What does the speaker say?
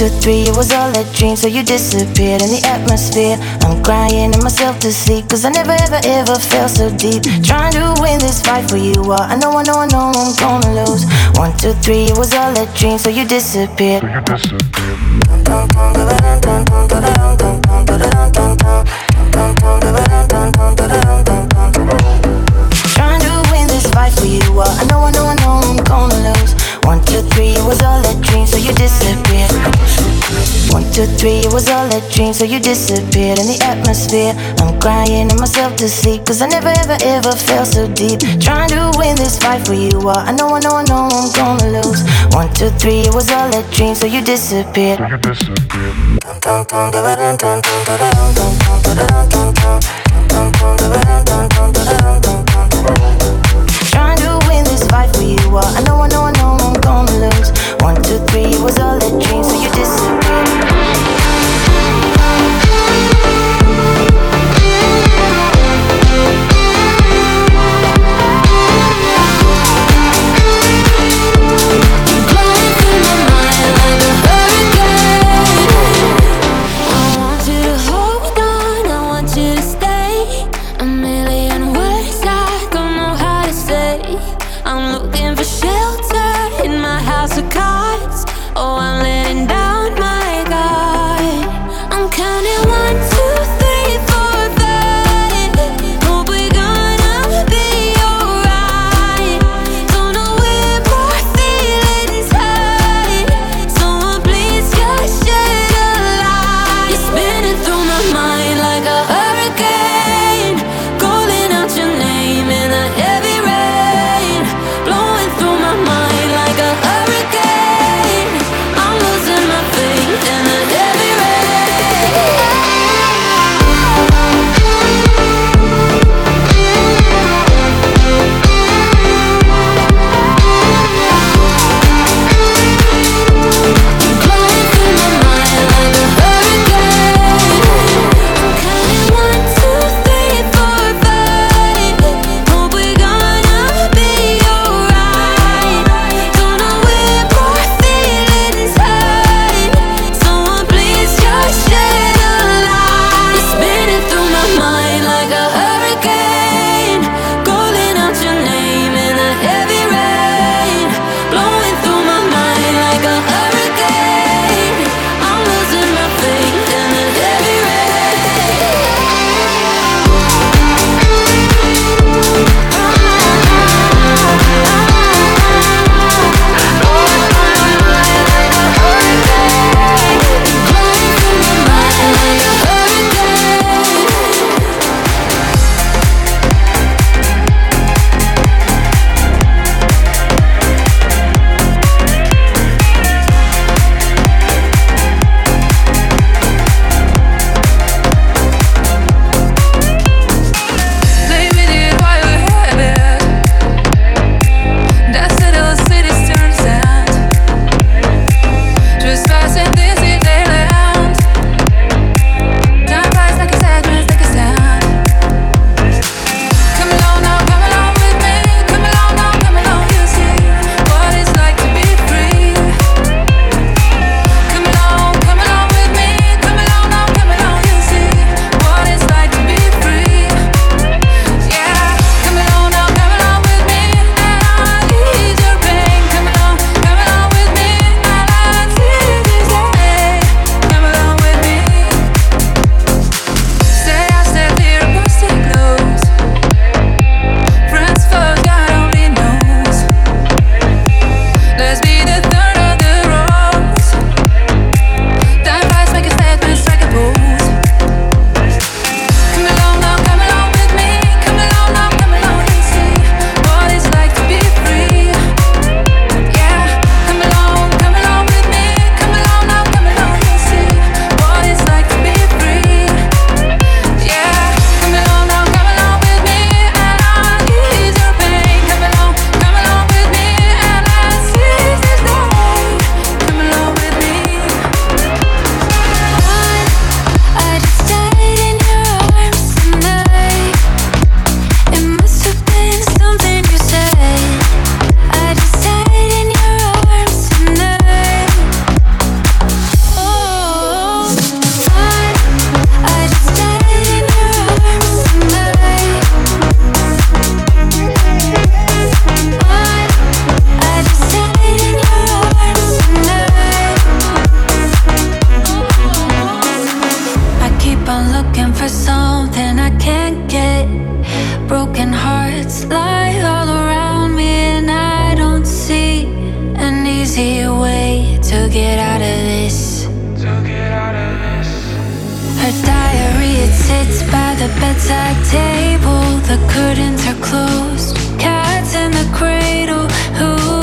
Two, three, it was all a dream. So you disappeared in the atmosphere. I'm crying in myself to sleep. Cause I never, ever, ever felt so deep. Trying to win this fight for you. Uh, I know, I know, I know I'm gonna lose. One, two, three, it was all a dream. So you disappeared. Trying to win this fight for you. Uh, I know, I know, I know I'm gonna lose. One, two, three, it was all a dream, so you disappeared. Two, three, it was all a dream, so you disappeared in the atmosphere. I'm crying in myself to sleep, cause I never, ever, ever felt so deep. Trying to win this fight for you. Uh, I know, I know, I know I'm gonna lose. One, two, three, it was all a dream, so you disappeared. Trying out of this. Out of this. Her diary, it sits by the bedside table. The curtains are closed, cats in the cradle. Who